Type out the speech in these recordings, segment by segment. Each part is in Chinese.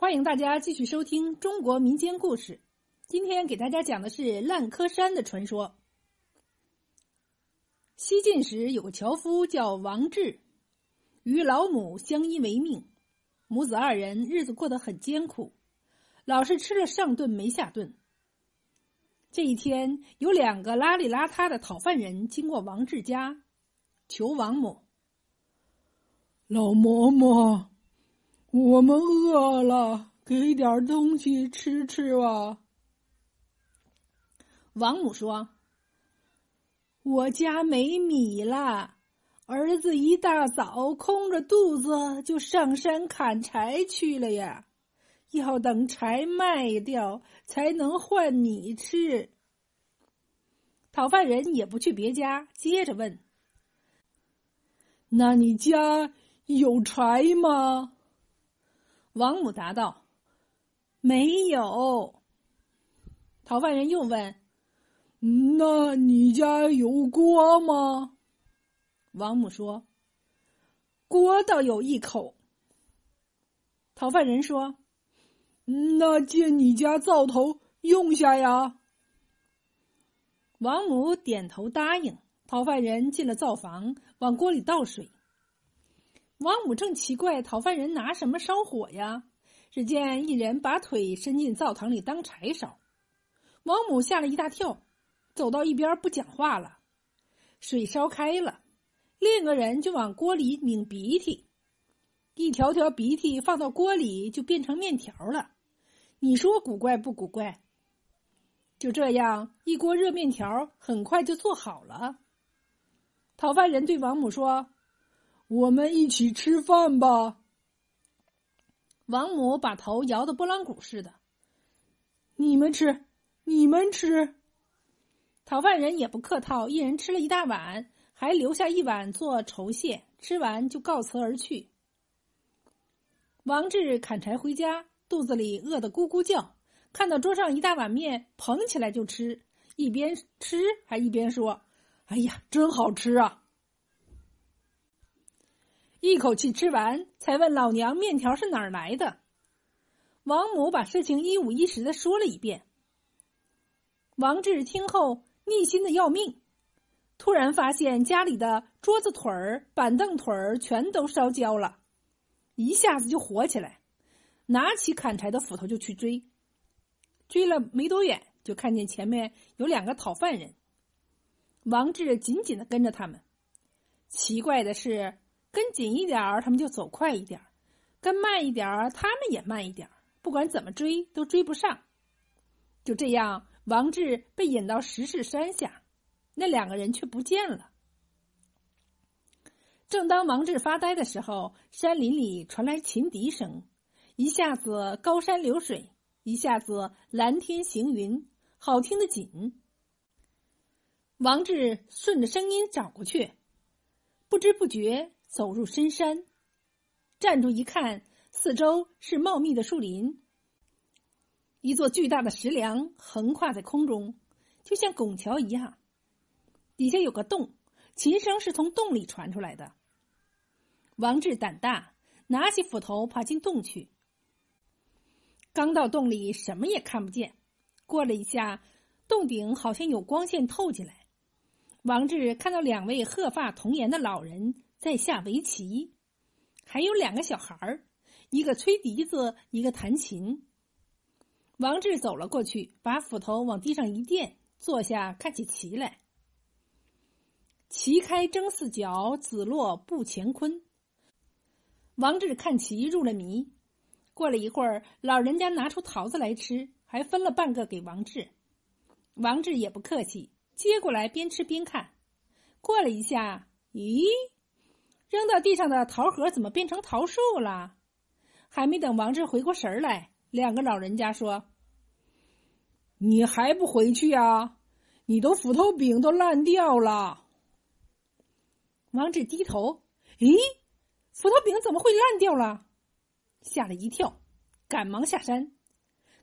欢迎大家继续收听中国民间故事。今天给大家讲的是烂柯山的传说。西晋时有个樵夫叫王志，与老母相依为命，母子二人日子过得很艰苦，老是吃了上顿没下顿。这一天，有两个邋里邋遢的讨饭人经过王志家，求王母：“老嬷嬷。”我们饿了，给点东西吃吃吧。王母说：“我家没米了，儿子一大早空着肚子就上山砍柴去了呀，要等柴卖掉才能换米吃。”讨饭人也不去别家，接着问：“那你家有柴吗？”王母答道：“没有。”讨饭人又问：“那你家有锅吗？”王母说：“锅倒有一口。”讨饭人说：“那借你家灶头用下呀。”王母点头答应。讨饭人进了灶房，往锅里倒水。王母正奇怪讨饭人拿什么烧火呀？只见一人把腿伸进灶堂里当柴烧，王母吓了一大跳，走到一边不讲话了。水烧开了，另一个人就往锅里拧鼻涕，一条条鼻涕放到锅里就变成面条了。你说古怪不古怪？就这样，一锅热面条很快就做好了。讨饭人对王母说。我们一起吃饭吧。王母把头摇得拨浪鼓似的。你们吃，你们吃。讨饭人也不客套，一人吃了一大碗，还留下一碗做酬谢。吃完就告辞而去。王志砍柴回家，肚子里饿得咕咕叫，看到桌上一大碗面，捧起来就吃，一边吃还一边说：“哎呀，真好吃啊！”一口气吃完，才问老娘面条是哪儿来的。王母把事情一五一十的说了一遍。王志听后逆心的要命，突然发现家里的桌子腿儿、板凳腿儿全都烧焦了，一下子就火起来，拿起砍柴的斧头就去追。追了没多远，就看见前面有两个讨饭人。王志紧紧的跟着他们。奇怪的是。跟紧一点儿，他们就走快一点儿；跟慢一点儿，他们也慢一点儿。不管怎么追，都追不上。就这样，王志被引到石室山下，那两个人却不见了。正当王志发呆的时候，山林里传来琴笛声，一下子高山流水，一下子蓝天行云，好听的紧。王志顺着声音找过去，不知不觉。走入深山，站住一看，四周是茂密的树林。一座巨大的石梁横跨在空中，就像拱桥一样。底下有个洞，琴声是从洞里传出来的。王志胆大，拿起斧头爬进洞去。刚到洞里，什么也看不见。过了一下，洞顶好像有光线透进来。王志看到两位鹤发童颜的老人。在下围棋，还有两个小孩儿，一个吹笛子，一个弹琴。王志走了过去，把斧头往地上一垫，坐下看起棋来。棋开争四角，子落布乾坤。王志看棋入了迷。过了一会儿，老人家拿出桃子来吃，还分了半个给王志。王志也不客气，接过来边吃边看。过了一下，咦？扔到地上的桃核怎么变成桃树了？还没等王志回过神来，两个老人家说：“你还不回去呀？你的斧头柄都烂掉了。”王志低头，咦，斧头柄怎么会烂掉了？吓了一跳，赶忙下山。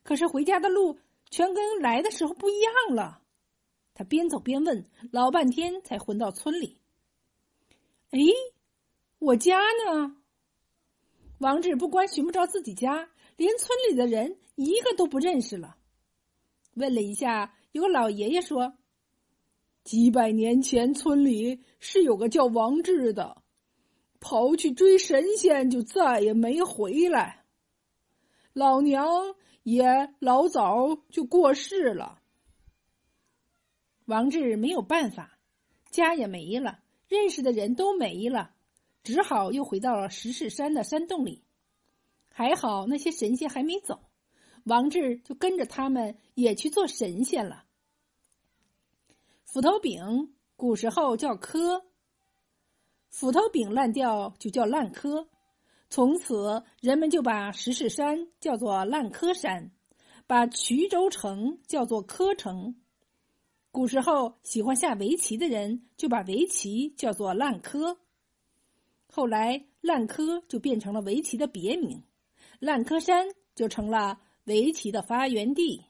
可是回家的路全跟来的时候不一样了。他边走边问，老半天才回到村里。哎。我家呢？王志不光寻不着自己家，连村里的人一个都不认识了。问了一下，有个老爷爷说：“几百年前村里是有个叫王志的，跑去追神仙，就再也没回来。老娘也老早就过世了。”王志没有办法，家也没了，认识的人都没了，只好又回到了石室山的山洞里。还好那些神仙还没走。王志就跟着他们也去做神仙了。斧头柄古时候叫磕，斧头柄烂掉就叫烂磕，从此人们就把石室山叫做烂柯山，把衢州城叫做柯城。古时候喜欢下围棋的人就把围棋叫做烂柯，后来烂柯就变成了围棋的别名，烂柯山就成了。围棋的发源地。